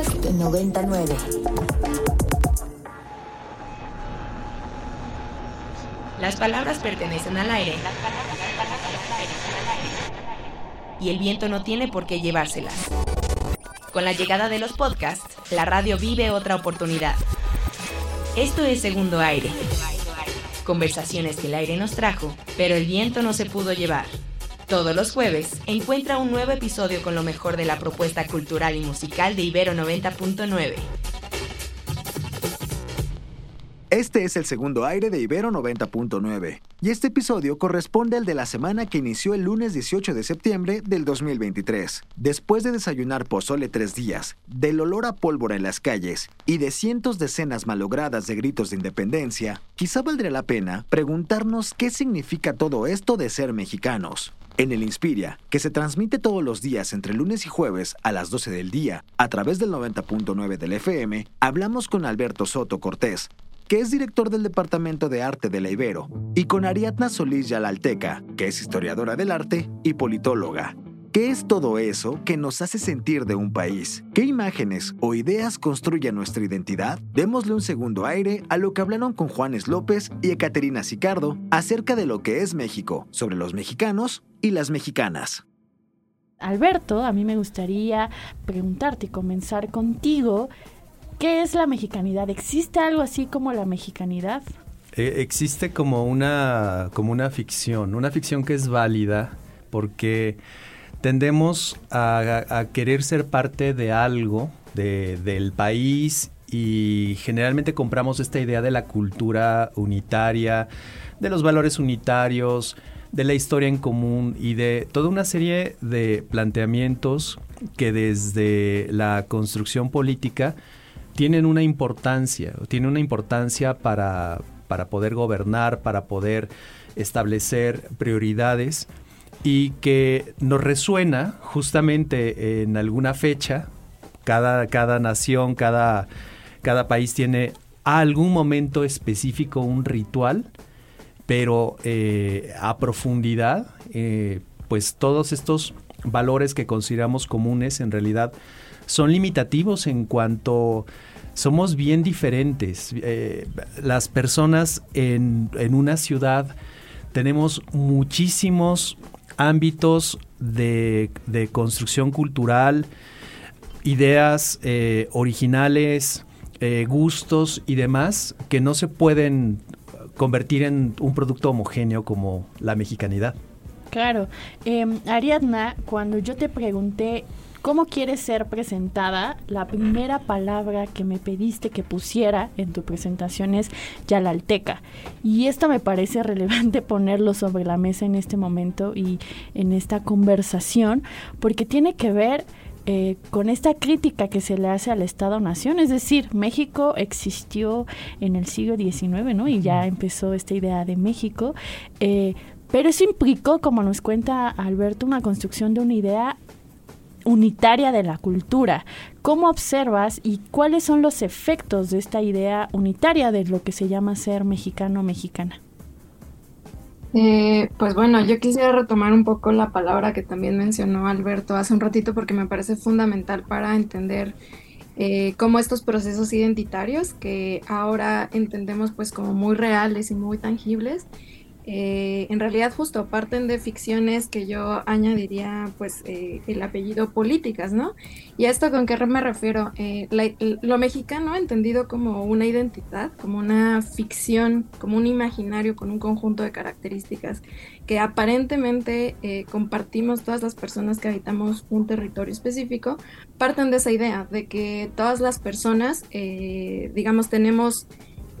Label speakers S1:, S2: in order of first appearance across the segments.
S1: Podcast 99.
S2: Las palabras pertenecen al aire. Y el viento no tiene por qué llevárselas. Con la llegada de los podcasts, la radio vive otra oportunidad. Esto es Segundo Aire. Conversaciones que el aire nos trajo, pero el viento no se pudo llevar. Todos los jueves encuentra un nuevo episodio con lo mejor de la propuesta cultural y musical de Ibero 90.9.
S3: Este es el segundo aire de Ibero 90.9 y este episodio corresponde al de la semana que inició el lunes 18 de septiembre del 2023. Después de desayunar pozole tres días, del olor a pólvora en las calles y de cientos de escenas malogradas de gritos de independencia, quizá valdría la pena preguntarnos qué significa todo esto de ser mexicanos. En el Inspiria, que se transmite todos los días entre lunes y jueves a las 12 del día a través del 90.9 del FM, hablamos con Alberto Soto Cortés, que es director del Departamento de Arte de la Ibero, y con Ariadna Solís Yalalteca, que es historiadora del arte y politóloga. ¿Qué es todo eso que nos hace sentir de un país? ¿Qué imágenes o ideas construyen nuestra identidad? Démosle un segundo aire a lo que hablaron con Juanes López y Ecaterina Sicardo acerca de lo que es México, sobre los mexicanos y las mexicanas.
S4: Alberto, a mí me gustaría preguntarte y comenzar contigo ¿Qué es la mexicanidad? ¿Existe algo así como la mexicanidad?
S5: Eh, existe como una, como una ficción, una ficción que es válida porque tendemos a, querer ser parte de algo, del país y generalmente compramos esta idea de la cultura unitaria, de los valores unitarios, de la historia en común y de toda una serie de planteamientos que desde la construcción política tienen una importancia, tienen una importancia para, para poder gobernar, para poder establecer prioridades y que nos resuena justamente en alguna fecha. Cada, cada nación, cada, cada país tiene a algún momento específico un ritual, pero eh, a profundidad, eh, pues todos estos valores que consideramos comunes en realidad son limitativos en cuanto somos bien diferentes. Eh, las personas en, una ciudad tenemos muchísimos ámbitos de, construcción cultural, ideas eh, originales, eh, gustos y demás que no se pueden convertir en un producto homogéneo como la mexicanidad.
S4: Claro. Em, Ariadna, cuando yo te pregunté cómo quieres ser presentada, la primera palabra que me pediste que pusiera en tu presentación es Yalalteca. Y esto me parece relevante ponerlo sobre la mesa en este momento y en esta conversación, porque tiene que ver eh, con esta crítica que se le hace al Estado-Nación, es decir, México existió en el siglo XIX, ¿no? Y ya empezó esta idea de México. Eh, pero eso implicó, como nos cuenta Alberto, una construcción de una idea unitaria de la cultura. ¿Cómo observas y cuáles son los efectos de esta idea unitaria de lo que se llama ser mexicano mexicana?
S6: Eh, pues bueno, yo quisiera retomar un poco la palabra que también mencionó Alberto hace un ratito porque me parece fundamental para entender eh, cómo estos procesos identitarios que ahora entendemos pues como muy reales y muy tangibles, eh, en realidad justo parten de ficciones que yo añadiría pues eh, el apellido políticas, ¿no? Y a esto con qué me refiero, eh, lo mexicano entendido como una identidad, como una ficción, como un imaginario con un conjunto de características que aparentemente compartimos todas las personas que habitamos un territorio específico, parten de esa idea de que todas las personas, digamos, tenemos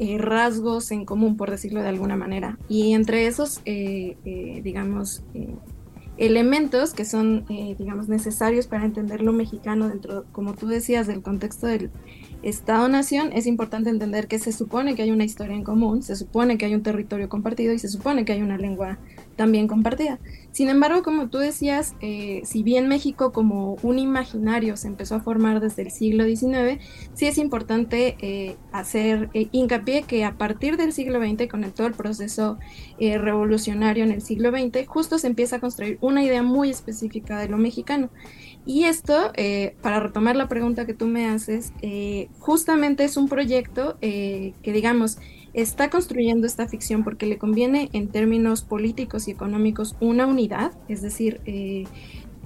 S6: eh, rasgos en común, por decirlo de alguna manera. Y entre esos, eh, eh, digamos, elementos que son, digamos, necesarios para entender lo mexicano dentro, como tú decías, del contexto del Estado-Nación, es importante entender que se supone que hay una historia en común, se supone que hay un territorio compartido y se supone que hay una lengua también compartida. Sin embargo, como tú decías, eh, si bien México como un imaginario se empezó a formar desde el siglo XIX, sí es importante eh, hacer eh, hincapié que a partir del siglo XX, con todo el proceso revolucionario en el siglo XX, justo se empieza a construir una idea muy específica de lo mexicano. Y esto, para retomar la pregunta que tú me haces, justamente es un proyecto que, digamos, está construyendo esta ficción porque le conviene en términos políticos y económicos una unidad, es decir,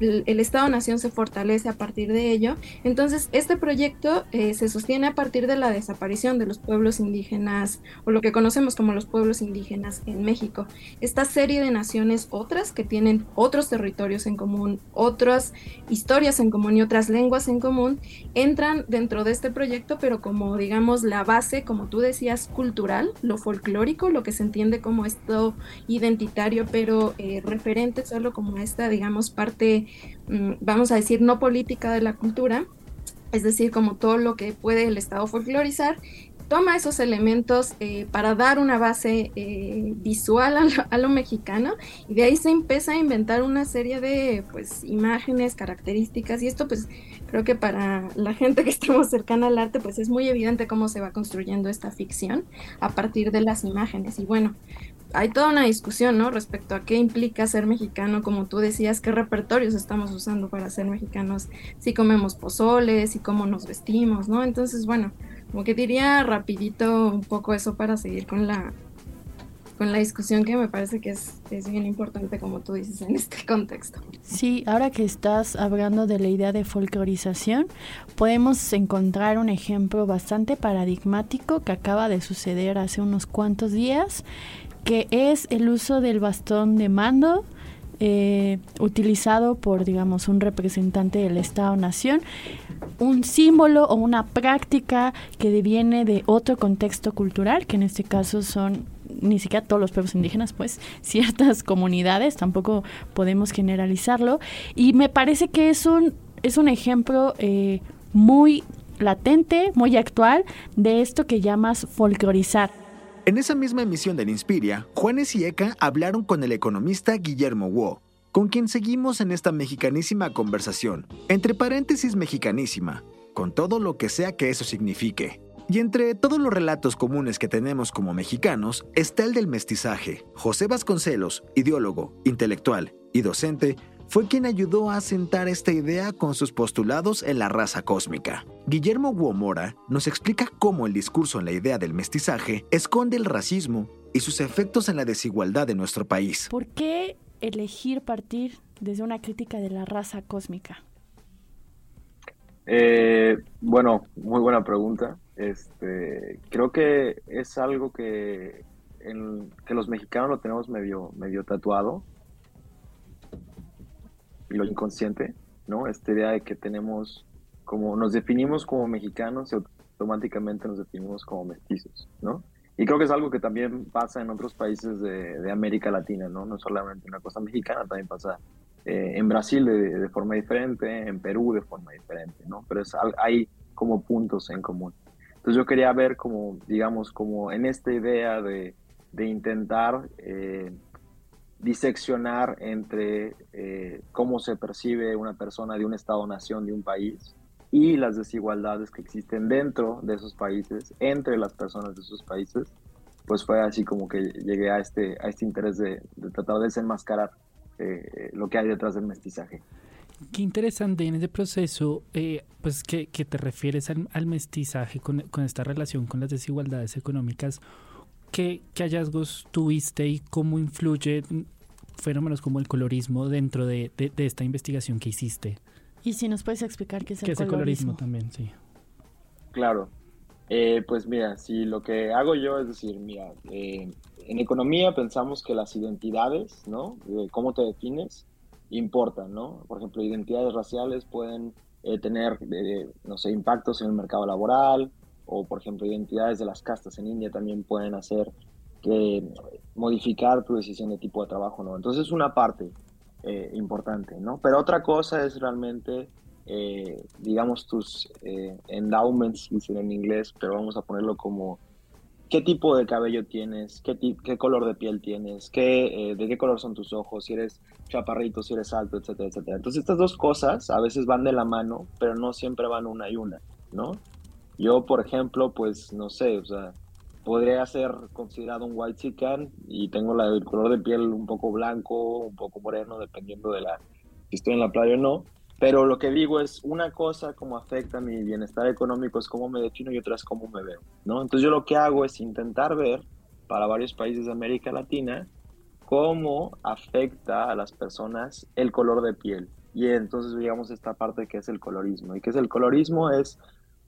S6: el, Estado-Nación se fortalece a partir de ello. Entonces, este proyecto eh, se sostiene a partir de la desaparición de los pueblos indígenas, o lo que conocemos como los pueblos indígenas en México. Esta serie de naciones, otras que tienen otros territorios en común, otras historias en común y otras lenguas en común, entran dentro de este proyecto, pero como, digamos, la base, como tú decías, cultural, lo folclórico, lo que se entiende como esto identitario, pero eh, referente solo como esta, digamos, parte Mm, vamos a decir, no política de la cultura, es decir, como todo lo que puede el Estado folclorizar, toma esos elementos eh, para dar una base eh, visual a lo, mexicano y de ahí se empieza a inventar una serie de pues imágenes, características y esto pues creo que para la gente que estamos cercana al arte pues es muy evidente cómo se va construyendo esta ficción a partir de las imágenes. Y bueno hay toda una discusión, ¿no? Respecto a qué implica ser mexicano, como tú decías, qué repertorios estamos usando para ser mexicanos, si comemos pozoles, si cómo nos vestimos, ¿no? Entonces, bueno, como que diría rapidito un poco eso para seguir con la con la discusión que me parece que es, es bien importante, como tú dices, en este contexto.
S4: Sí, ahora que estás hablando de la idea de folclorización, podemos encontrar un ejemplo bastante paradigmático que acaba de suceder hace unos cuantos días que es el uso del bastón de mando eh, utilizado por, digamos, un representante del Estado-Nación, un símbolo o una práctica que deviene de otro contexto cultural, que en este caso son ni siquiera todos los pueblos indígenas, pues ciertas comunidades, tampoco podemos generalizarlo, y me parece que es un, es un ejemplo eh, muy latente, muy actual de esto que llamas folclorizar.
S3: En esa misma emisión del Inspiria, Juanes y Eka hablaron con el economista Guillermo Wu, con quien seguimos en esta mexicanísima conversación, entre paréntesis mexicanísima, con todo lo que sea que eso signifique. Y entre todos los relatos comunes que tenemos como mexicanos está el del mestizaje. José Vasconcelos, ideólogo, intelectual y docente, fue quien ayudó a asentar esta idea con sus postulados en la raza cósmica. Guillermo Guomora nos explica cómo el discurso en la idea del mestizaje esconde el racismo y sus efectos en la desigualdad de nuestro país.
S4: ¿Por qué elegir partir desde una crítica de la raza cósmica?
S1: Eh, bueno, muy buena pregunta. Este, creo que es algo que, que los mexicanos lo tenemos medio, medio tatuado lo inconsciente, ¿no? Esta idea de que tenemos, como nos definimos como mexicanos y automáticamente nos definimos como mestizos, ¿no? Y creo que es algo que también pasa en otros países de, América Latina, ¿no? No solamente una cosa mexicana, también pasa eh, en Brasil de, forma diferente, en Perú de forma diferente, ¿no? Pero hay como puntos en común. Entonces yo quería ver como, digamos, como en esta idea de, de intentar eh, diseccionar entre eh, cómo se percibe una persona de un Estado-nación de un país y las desigualdades que existen dentro de esos países, entre las personas de esos países, pues fue así como que llegué a este, a este interés de, tratar de desenmascarar eh, lo que hay detrás del mestizaje.
S7: Qué interesante en ese proceso, eh, pues que, que, te refieres al, al mestizaje con, con, esta relación con las desigualdades económicas. ¿Qué, ¿Qué, hallazgos tuviste y cómo influye fenómenos como el colorismo dentro de, esta investigación que hiciste.
S4: Y si nos puedes explicar qué es el,
S7: ¿Qué colorismo? Es el también, sí.
S1: Claro. Eh, pues mira, si lo que hago yo es decir, mira, eh, en economía pensamos que las identidades, ¿no? cómo te defines, importan, ¿no? Por ejemplo, identidades raciales pueden eh, tener, no sé, impactos en el mercado laboral, o por ejemplo, identidades de las castas en India también pueden hacer modificar tu decisión de tipo de trabajo, ¿no? Entonces es una parte eh, importante, ¿no? Pero otra cosa es realmente, eh, digamos, tus eh, endowments, dicen en inglés, pero vamos a ponerlo como qué tipo de cabello tienes, qué, qué color de piel tienes, qué, de qué color son tus ojos, si eres chaparrito, si eres alto, etcétera, etcétera. Entonces estas dos cosas a veces van de la mano, pero no siempre van una y una, ¿no? Yo, por ejemplo, pues no sé, o sea, podría ser considerado un white chicken y tengo el color de piel un poco blanco, un poco moreno, dependiendo de la si estoy en la playa o no. Pero lo que digo es una cosa cómo afecta mi bienestar económico, es cómo me defino y otra es cómo me veo, ¿no? Entonces yo lo que hago es intentar ver para varios países de América Latina cómo afecta a las personas el color de piel. Y entonces digamos esta parte que es el colorismo. ¿Y qué es el colorismo? Es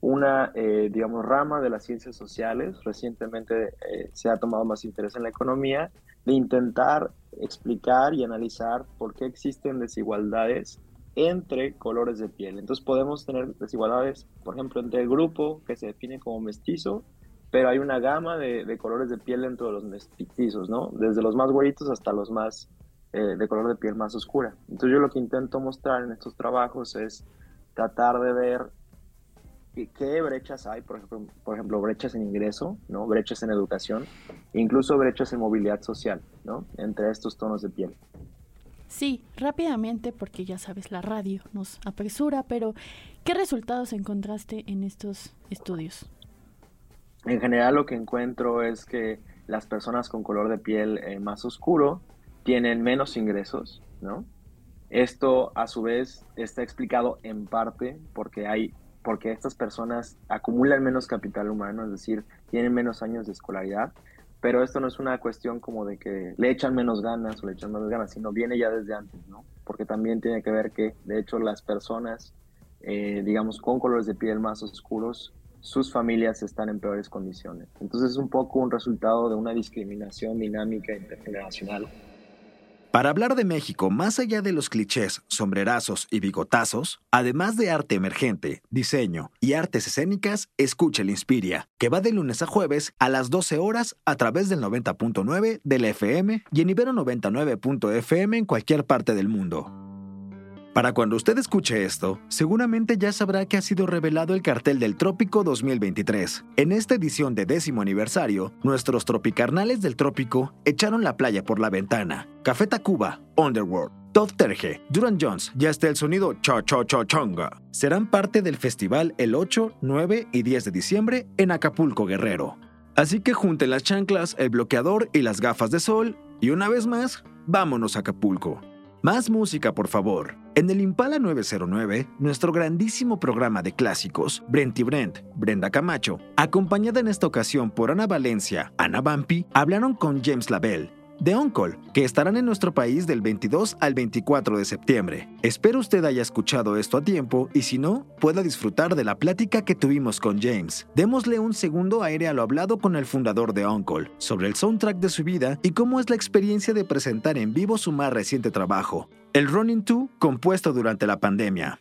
S1: una, eh, digamos, rama de las ciencias sociales. Recientemente eh, se ha tomado más interés en la economía de intentar explicar y analizar por qué existen desigualdades entre colores de piel. Entonces podemos tener desigualdades, por ejemplo, entre el grupo que se define como mestizo, pero hay una gama de, colores de piel dentro de los mestizos, ¿no? Desde los más güeritos hasta los más eh, de color de piel más oscura. Entonces yo lo que intento mostrar en estos trabajos es tratar de ver qué brechas hay, por ejemplo, por ejemplo, brechas en ingreso, ¿no? brechas en educación, incluso brechas en movilidad social, ¿no? entre estos tonos de piel.
S4: Sí, rápidamente, porque ya sabes, la radio nos apresura, pero ¿qué resultados encontraste en estos estudios?
S1: En general lo que encuentro es que las personas con color de piel eh, más oscuro tienen menos ingresos, ¿no? Esto a su vez está explicado en parte porque hay porque estas personas acumulan menos capital humano, es decir, tienen menos años de escolaridad, pero esto no es una cuestión como de que le echan menos ganas o le echan menos ganas, sino viene ya desde antes, ¿no? Porque también tiene que ver que, de hecho, las personas, eh, digamos, con colores de piel más oscuros, sus familias están en peores condiciones. Entonces es un poco un resultado de una discriminación dinámica intergeneracional
S3: para hablar de México más allá de los clichés, sombrerazos y bigotazos, además de arte emergente, diseño y artes escénicas, escucha el Inspiria, que va de lunes a jueves a las 12 horas a través del 90.9 del FM y en Ibero 99.fm en cualquier parte del mundo. Para cuando usted escuche esto, seguramente ya sabrá que ha sido revelado el cartel del Trópico 2023. En esta edición de décimo aniversario, nuestros tropicarnales del Trópico echaron la playa por la ventana. Café Tacuba, Underworld, Todd Terge, Duran Jones y hasta el sonido Cha Cha Cha Chonga serán parte del festival el 8, 9 y 10 de diciembre en Acapulco, Guerrero. Así que junten las chanclas, el bloqueador y las gafas de sol y una vez más, vámonos a Acapulco. Más música, por favor. En el Impala 909, nuestro grandísimo programa de clásicos, Brent y Brent, Brenda Camacho, acompañada en esta ocasión por Ana Valencia, Ana Bampi, hablaron con James Labelle, de Uncle, que estarán en nuestro país del 22 al 24 de septiembre. Espero usted haya escuchado esto a tiempo y si no, pueda disfrutar de la plática que tuvimos con James. Démosle un segundo aire a lo hablado con el fundador de Uncle, sobre el soundtrack de su vida y cómo es la experiencia de presentar en vivo su más reciente trabajo, el Running 2, compuesto durante la pandemia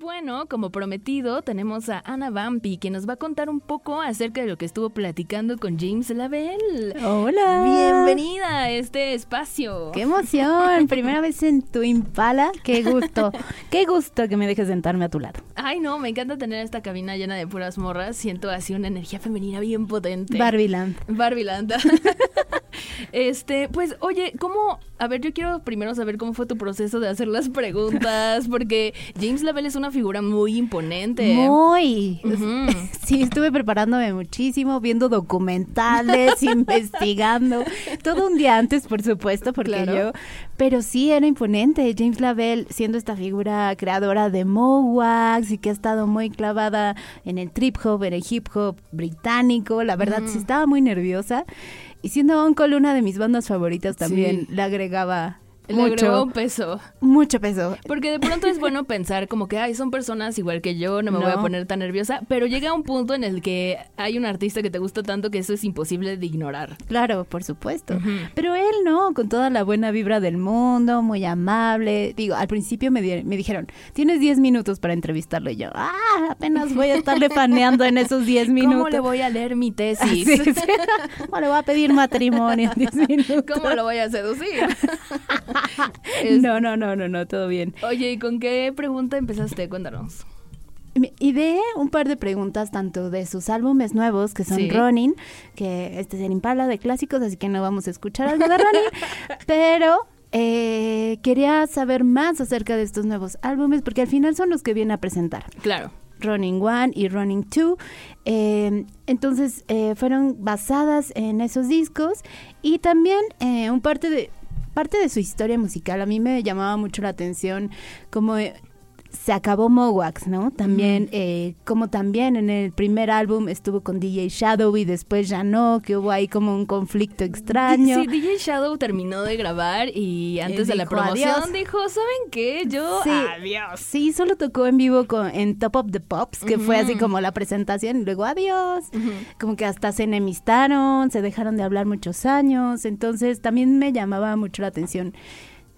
S2: bueno, como prometido, tenemos a Ana Bampi, que nos va a contar un poco acerca de lo que estuvo platicando con James Lavelle.
S8: Hola.
S2: Bienvenida a este espacio.
S8: ¡Qué emoción! Primera vez en tu Impala. ¡Qué gusto! ¡Qué gusto que me dejes sentarme a tu lado!
S2: Ay, no, me encanta tener esta cabina llena de puras morras. Siento así una energía femenina bien potente.
S8: Barbiland.
S2: Barbiland. este, pues, oye, ¿cómo? A ver, yo quiero primero saber cómo fue tu proceso de hacer las preguntas, porque James Lavelle es una figura muy imponente.
S8: Muy. Sí, estuve preparándome muchísimo, viendo documentales, investigando. Todo un día antes, por supuesto, porque yo. Pero sí, era imponente. James Lavelle, siendo esta figura creadora de Mowax y que ha estado muy clavada en el trip hop, en el hip hop británico. La verdad, sí estaba muy nerviosa. Y siendo Uncle una de mis bandas favoritas también, le agregaba mucho
S2: peso.
S8: Mucho peso.
S2: Porque de pronto es bueno pensar como que, ay, son personas igual que yo, no me voy a poner tan nerviosa, pero llega un punto en el que hay un artista que te gusta tanto que eso es imposible de ignorar.
S8: Claro, por supuesto. Pero él no, con toda la buena vibra del mundo, muy amable. Digo, al principio me, me dijeron, tienes 10 minutos para entrevistarlo. Y yo, ah, apenas voy a estarle faneando en esos 10 minutos. ¿Cómo
S2: le voy a leer mi tesis?
S8: ¿Cómo le voy a pedir matrimonio en 10 minutos?
S2: ¿Cómo lo voy a seducir?
S8: No, no, no, no, no, todo bien.
S2: Oye, ¿y con qué pregunta empezaste? Cuéntanos.
S8: Ideé un par de preguntas tanto de sus álbumes nuevos, que son Running, que este es el Impala de clásicos, así que no vamos a escuchar algo de Running, pero eh, quería saber más acerca de estos nuevos álbumes, porque al final son los que viene a presentar.
S2: Claro.
S8: Running One y Running Two. Eh, entonces eh, fueron basadas en esos discos y también un parte de parte de su historia musical. A mí me llamaba mucho la atención como se acabó Mowax, ¿no? También, eh, como también en el primer álbum estuvo con DJ Shadow y después ya no, que hubo ahí como un conflicto extraño.
S9: Sí, DJ Shadow terminó de grabar y antes de la promoción dijo, ¿saben qué? Yo,
S8: sí, adiós. Sí, solo tocó en vivo con, en Top of the Pops, que fue así como la presentación y luego adiós. Como que hasta se enemistaron, se dejaron de hablar muchos años, entonces también me llamaba mucho la atención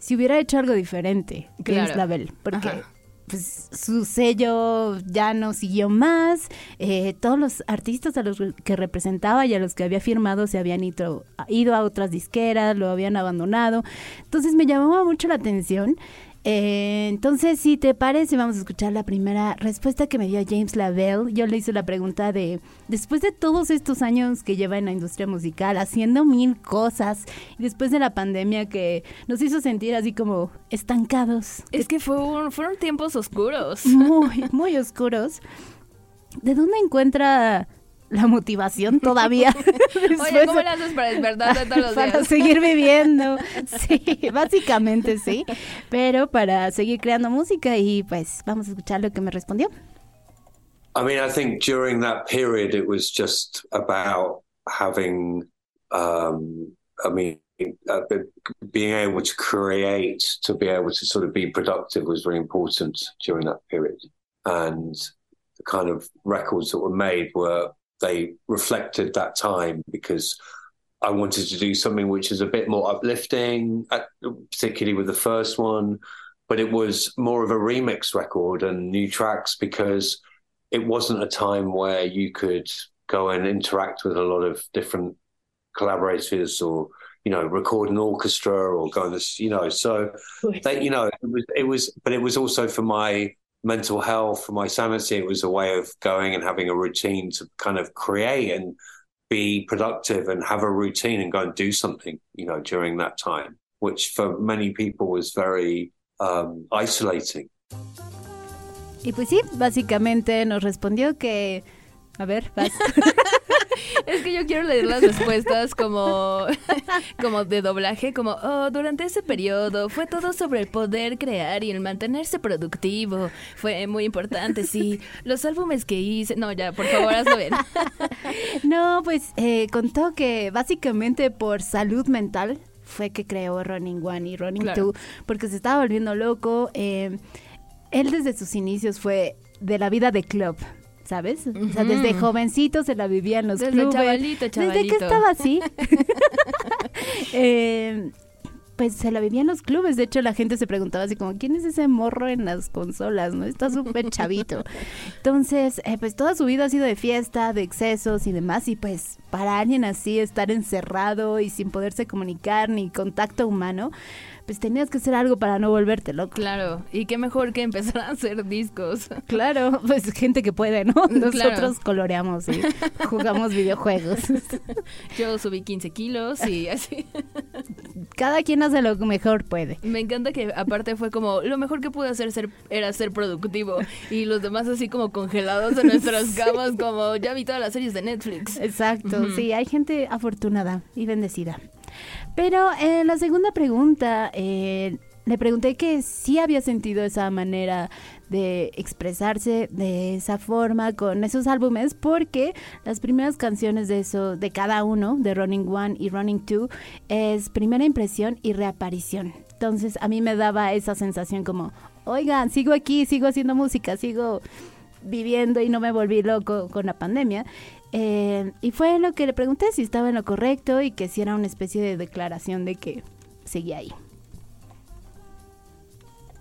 S8: si hubiera hecho algo diferente, James Label, porque pues su sello ya no siguió más, eh, todos los artistas a los que representaba y a los que había firmado se habían ido, ido a otras disqueras, lo habían abandonado, entonces me llamaba mucho la atención eh, entonces, si te parece, vamos a escuchar la primera respuesta que me dio James Lavelle. Yo le hice la pregunta de, después de todos estos años que lleva en la industria musical, haciendo mil cosas, y después de la pandemia que nos hizo sentir así como estancados.
S9: Es que fueron tiempos oscuros.
S8: Muy, muy oscuros. ¿De dónde encuentra la motivación todavía.
S9: Oye, ¿cómo le haces para despertarte todos los
S8: días? Para seguir viviendo. Sí, básicamente sí. Pero para seguir creando música y pues vamos a escuchar lo que me respondió.
S10: I mean, I think during that period it was just about having, um, I mean, uh, being able to create, to be able to sort of be productive was very important during that period. And the kind of records that were made were they reflected that time because I wanted to do something which is a bit more uplifting, uh, particularly with the first one, but it was more of a remix record and new tracks because it wasn't a time where you could go and interact with a lot of different collaborators or you know record an orchestra or go on this you know so that you know it was it was but it was also for my mental health, for my sanity, it was a way of going and having a routine to kind of create and be productive and have a routine and go and do something, you know, during that time, which for many people was very um, isolating.
S8: Y pues sí, básicamente nos respondió que, a ver, vas.
S9: es que yo quiero leer las respuestas como, como de doblaje, como, oh, durante ese periodo fue todo sobre el poder crear y el mantenerse productivo. Fue muy importante, sí. Los álbumes que hice, no, ya, por favor, hazlo bien.
S8: no, pues eh, contó que básicamente por salud mental fue que creó Running One y Running Two, porque se estaba volviendo loco. Eh, él desde sus inicios fue de la vida de club. ¿Sabes? O sea, desde jovencito se la vivía en los
S9: desde
S8: clubes.
S9: Chavalito, chavalito.
S8: Desde que estaba así. eh, pues se la vivía en los clubes. De hecho, la gente se preguntaba así como, ¿quién es ese morro en las consolas? ¿No? Está súper chavito. Entonces, eh, pues toda su vida ha sido de fiesta, de excesos y demás. Y pues para alguien así, estar encerrado y sin poderse comunicar ni contacto humano, pues tenías que hacer algo para no volverte loco.
S9: Claro, y qué mejor que empezar a hacer discos.
S8: Claro, pues gente que puede, ¿no? Nosotros coloreamos y jugamos videojuegos.
S9: Yo subí 15 kilos y así.
S8: Cada quien hace lo que mejor puede.
S9: Me encanta que aparte fue como, lo mejor que pude hacer ser, era ser productivo y los demás así como congelados en nuestras camas como ya vi todas las series de Netflix.
S8: Exacto, sí, hay gente afortunada y bendecida. Pero en eh, la segunda pregunta, eh, le pregunté que sí había sentido esa manera de expresarse de esa forma con esos álbumes porque las primeras canciones de eso de cada uno de Running One y Running Two es primera impresión y reaparición. Entonces a mí me daba esa sensación como oigan sigo aquí sigo haciendo música sigo viviendo y no me volví loco con la pandemia eh, y fue lo que le pregunté si estaba en lo correcto y que si era una especie de declaración de que seguía ahí.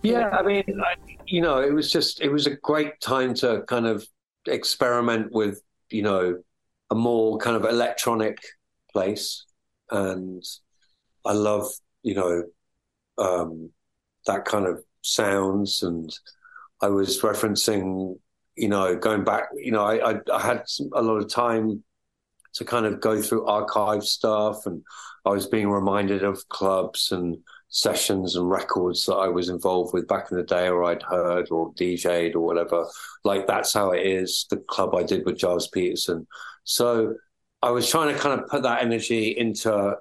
S10: Yeah, I mean, I, you know, it was just, it was a great time to kind of experiment with, you know, a more kind of electronic place. And I love, you know, um, that kind of sounds. And I was referencing you know, going back, you know, I, I, I had a lot of time to kind of go through archive stuff, and I was being reminded of clubs and sessions and records that I was involved with back in the day, or I'd heard or DJ'd or whatever. Like that's how it is. The club I did with Giles Peterson. So I was trying to kind of put that energy into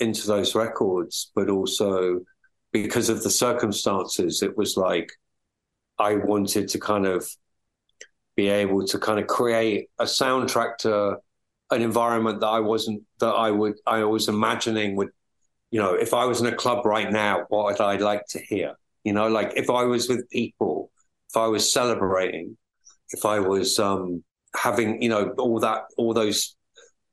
S10: into those records, but also because of the circumstances, it was like I wanted to kind of be able to kind of create a soundtrack to an environment that I wasn't that I would I was imagining would you know if I was in a club right now what I'd like to hear you know like if I was with people if I was celebrating if I was um having you know all that all those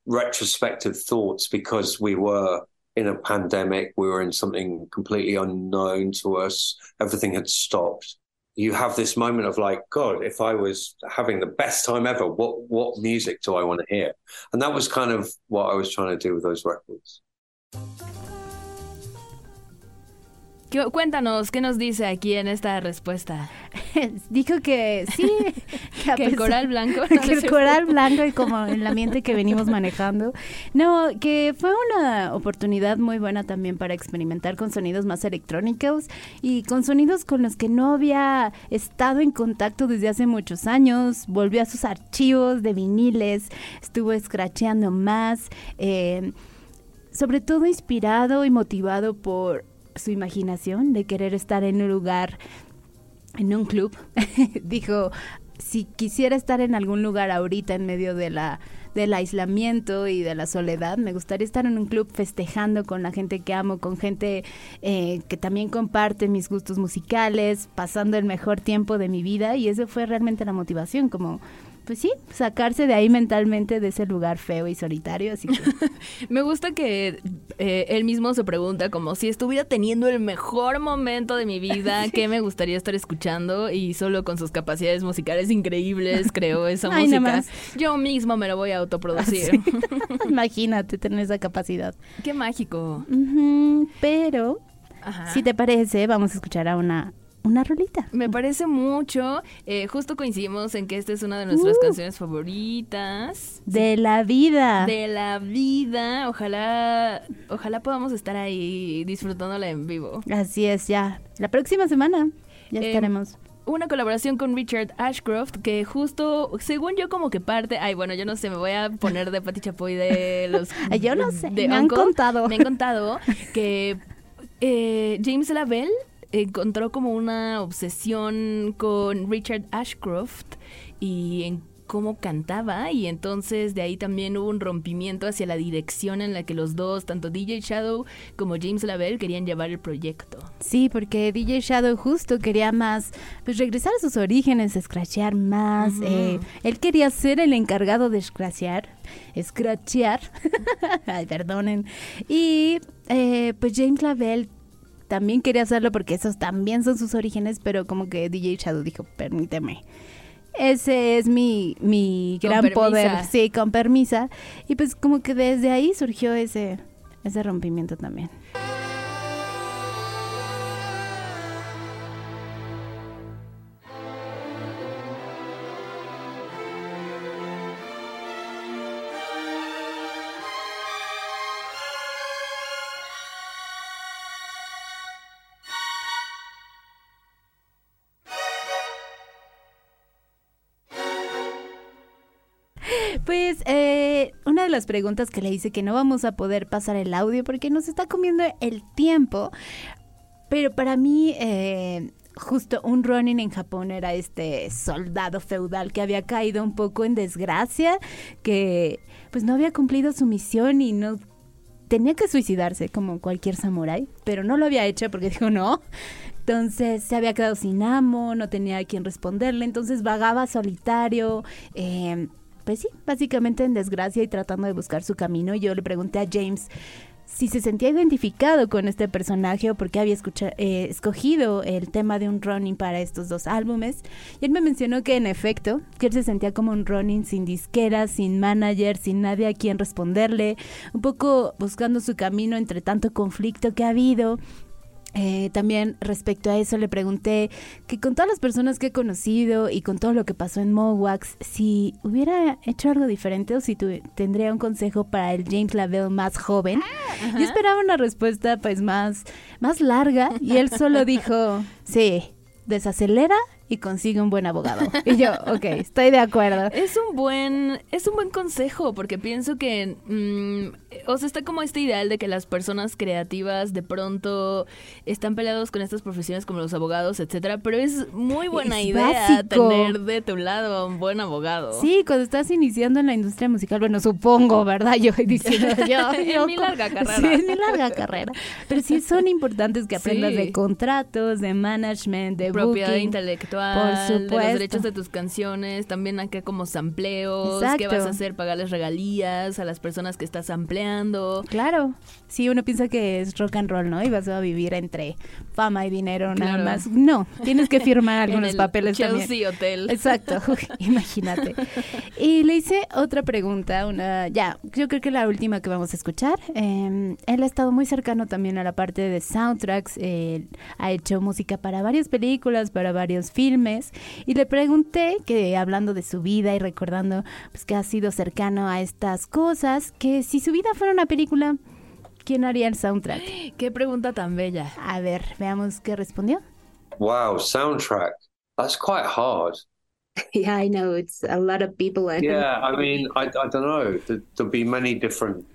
S10: retrospective thoughts because we were in a pandemic we were in something completely unknown to us everything had stopped you have this moment of like, God, if I was having the best time ever, what what music do I want to hear? And that was kind of what I was trying to do with those records.
S9: Cuéntanos, ¿qué nos dice aquí en esta respuesta?
S8: Dijo que sí,
S9: que, el coral blanco.
S8: que el coral blanco y como el ambiente que venimos manejando. No, que fue una oportunidad muy buena también para experimentar con sonidos más electrónicos y con sonidos con los que no había estado en contacto desde hace muchos años. Volvió a sus archivos de viniles, estuvo escracheando más. Eh, sobre todo inspirado y motivado por su imaginación de querer estar en un lugar, en un club. Dijo, si quisiera estar en algún lugar ahorita en medio de la del aislamiento y de la soledad. Me gustaría estar en un club festejando con la gente que amo, con gente eh, que también comparte mis gustos musicales, pasando el mejor tiempo de mi vida y eso fue realmente la motivación, como pues sí, sacarse de ahí mentalmente de ese lugar feo y solitario. Así que...
S9: Me gusta que eh, él mismo se pregunta como si estuviera teniendo el mejor momento de mi vida, ¿qué me gustaría estar escuchando? Y solo con sus capacidades musicales increíbles creó esa música. Yo mismo me lo voy a autoproducir.
S8: Imagínate tener esa capacidad.
S9: Qué mágico.
S8: pero, si te parece, vamos a escuchar a una una rolita.
S9: Me parece mucho. Eh, justo coincidimos en que esta es una de nuestras uh. canciones favoritas.
S8: De la vida.
S9: De la vida. Ojalá, ojalá podamos estar ahí disfrutándola en vivo.
S8: Así es, ya. La próxima semana ya em, estaremos
S9: una colaboración con Richard Ashcroft que justo, según yo como que parte, ay bueno, yo no sé, me voy a poner de Pati Chapoy de los...
S8: yo no sé, me han contado.
S9: Me han contado que eh, James Lavelle encontró como una obsesión con Richard Ashcroft y en cómo cantaba y entonces de ahí también hubo un rompimiento hacia la dirección en la que los dos, tanto DJ Shadow como James Lavelle, querían llevar el proyecto.
S8: Sí, porque DJ Shadow justo quería más, pues regresar a sus orígenes, scratchear más. Eh, él quería ser el encargado de scratchear, scratchear, ay, perdonen. Y eh, pues James Lavelle también quería hacerlo porque esos también son sus orígenes, pero como que DJ Shadow dijo, permíteme. Ese es mi, mi gran poder, sí, con permisa. Y pues como que desde ahí surgió ese, ese rompimiento también. Las preguntas que le hice que no vamos a poder pasar el audio porque nos está comiendo el tiempo, pero para mí eh, justo un running en Japón era este soldado feudal que había caído un poco en desgracia, que pues no había cumplido su misión y no tenía que suicidarse como cualquier samurái, pero no lo había hecho porque dijo no. Entonces se había quedado sin amo, no tenía a quien responderle, entonces vagaba solitario. Eh, pues sí, básicamente en desgracia y tratando de buscar su camino. Yo le pregunté a James si se sentía identificado con este personaje o por qué había eh, escogido el tema de un running para estos dos álbumes. Y él me mencionó que en efecto, que él se sentía como un running sin disquera, sin manager, sin nadie a quien responderle, un poco buscando su camino entre tanto conflicto que ha habido eh, también respecto a eso le pregunté que con todas las personas que he conocido y con todo lo que pasó en Mowax, si hubiera hecho algo diferente o si tendría un consejo para el James Lavelle más joven. Ah, Yo esperaba una respuesta pues más, más larga y él solo dijo, sí, desacelera y consigue un buen abogado. Y yo, ok, estoy de acuerdo.
S9: Es un buen, es un buen consejo, porque pienso que, mm, o sea, está como este ideal de que las personas creativas de pronto están peleados con estas profesiones como los abogados, etcétera, pero es muy buena idea tener de tu lado a un buen abogado.
S8: Sí, cuando estás iniciando en la industria musical, bueno, supongo, ¿verdad? Yo diciendo yo.
S9: en mi larga carrera.
S8: Sí, en mi larga carrera. Pero sí son importantes que aprendas de contratos, de management, de
S9: propiedad
S8: booking,
S9: intelectual, por supuesto. de los derechos de tus canciones, también acá como sampleos, qué vas a hacer, pagarles regalías a las personas que estás sampleando.
S8: Claro. Sí, uno piensa que es rock and roll, ¿no? Y vas a vivir entre fama y dinero nada más. No, tienes que firmar algunos papeles
S9: Chelsea
S8: también.
S9: Hotel.
S8: Exacto, imagínate. Y le hice otra pregunta, una ya, yo creo que la última que vamos a escuchar. Eh, él ha estado muy cercano también a la parte de soundtracks, eh, ha hecho música para varias películas, para varios filmes, y le pregunté que hablando de su vida y recordando pues que ha sido cercano a estas cosas, que si su vida fuera una película, ¿quién haría el soundtrack?
S9: Qué pregunta tan bella.
S8: A ver, veamos qué respondió.
S10: Wow, soundtrack. That's quite hard.
S11: Yeah, I know. It's a lot of people. I
S10: yeah, I mean, I, I don't know. There, will be many different.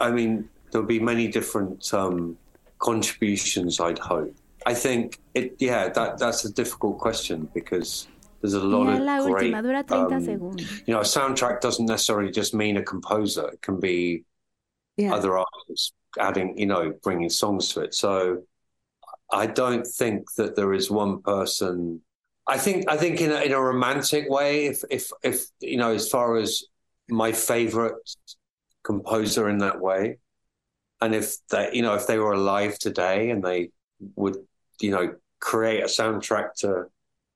S10: I mean, there'll be many different um, contributions. I'd hope. I think it. Yeah, that that's a difficult question because there's a lot of great. Um, you know, a soundtrack doesn't necessarily just mean a composer. It can be yeah. other artists adding, you know, bringing songs to it. So I don't think that there is one person I think I think in a, in a romantic way, if if if you know, as far as my favorite composer in that way, and if they you know if they were alive today and they would you know create a soundtrack to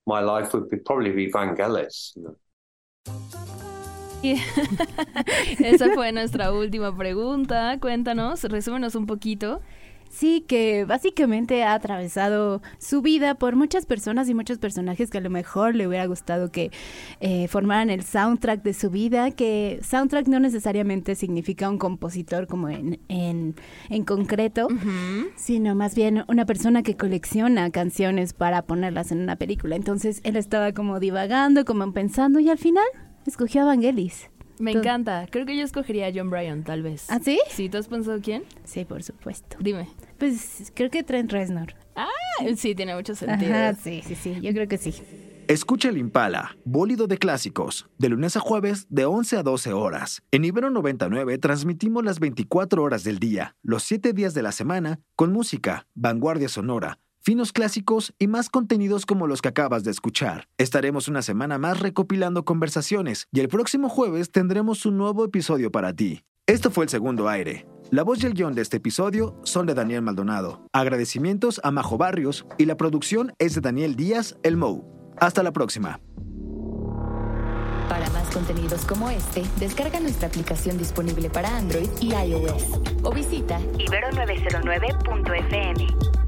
S10: my life would be probably be Vangelis. You know?
S9: Esa fue nuestra última pregunta. Cuéntanos, resúmenos un poquito.
S8: Sí, que básicamente ha atravesado su vida por muchas personas y muchos personajes que a lo mejor le hubiera gustado que eh, formaran el soundtrack de su vida, que soundtrack no necesariamente significa un compositor como en, en, en concreto, sino más bien una persona que colecciona canciones para ponerlas en una película. Entonces él estaba como divagando, como pensando y al final escogió a Vangelis.
S9: Me encanta. Creo que yo escogería a John Bryan, tal vez.
S8: ¿Ah, sí?
S9: Sí, ¿tú has pensado quién?
S8: Sí, por supuesto.
S9: Dime.
S8: Pues creo que Trent Reznor.
S9: Ah, sí, tiene mucho sentido.
S8: sí, sí, sí. Yo creo que sí.
S3: Escucha el Impala, bólido de clásicos, de lunes a jueves de 11 a 12 horas. En Ibero 99 transmitimos las 24 horas del día, los 7 días de la semana, con música, vanguardia sonora, finos clásicos y más contenidos como los que acabas de escuchar. Estaremos una semana más recopilando conversaciones y el próximo jueves tendremos un nuevo episodio para ti. Esto fue el segundo aire. La voz y el guion de este episodio son de Daniel Maldonado. Agradecimientos a Majo Barrios y la producción es de Daniel Díaz, el Mou. Hasta la próxima.
S2: Para más contenidos como este, descarga nuestra aplicación disponible para Android y iOS o visita ibero909.fm.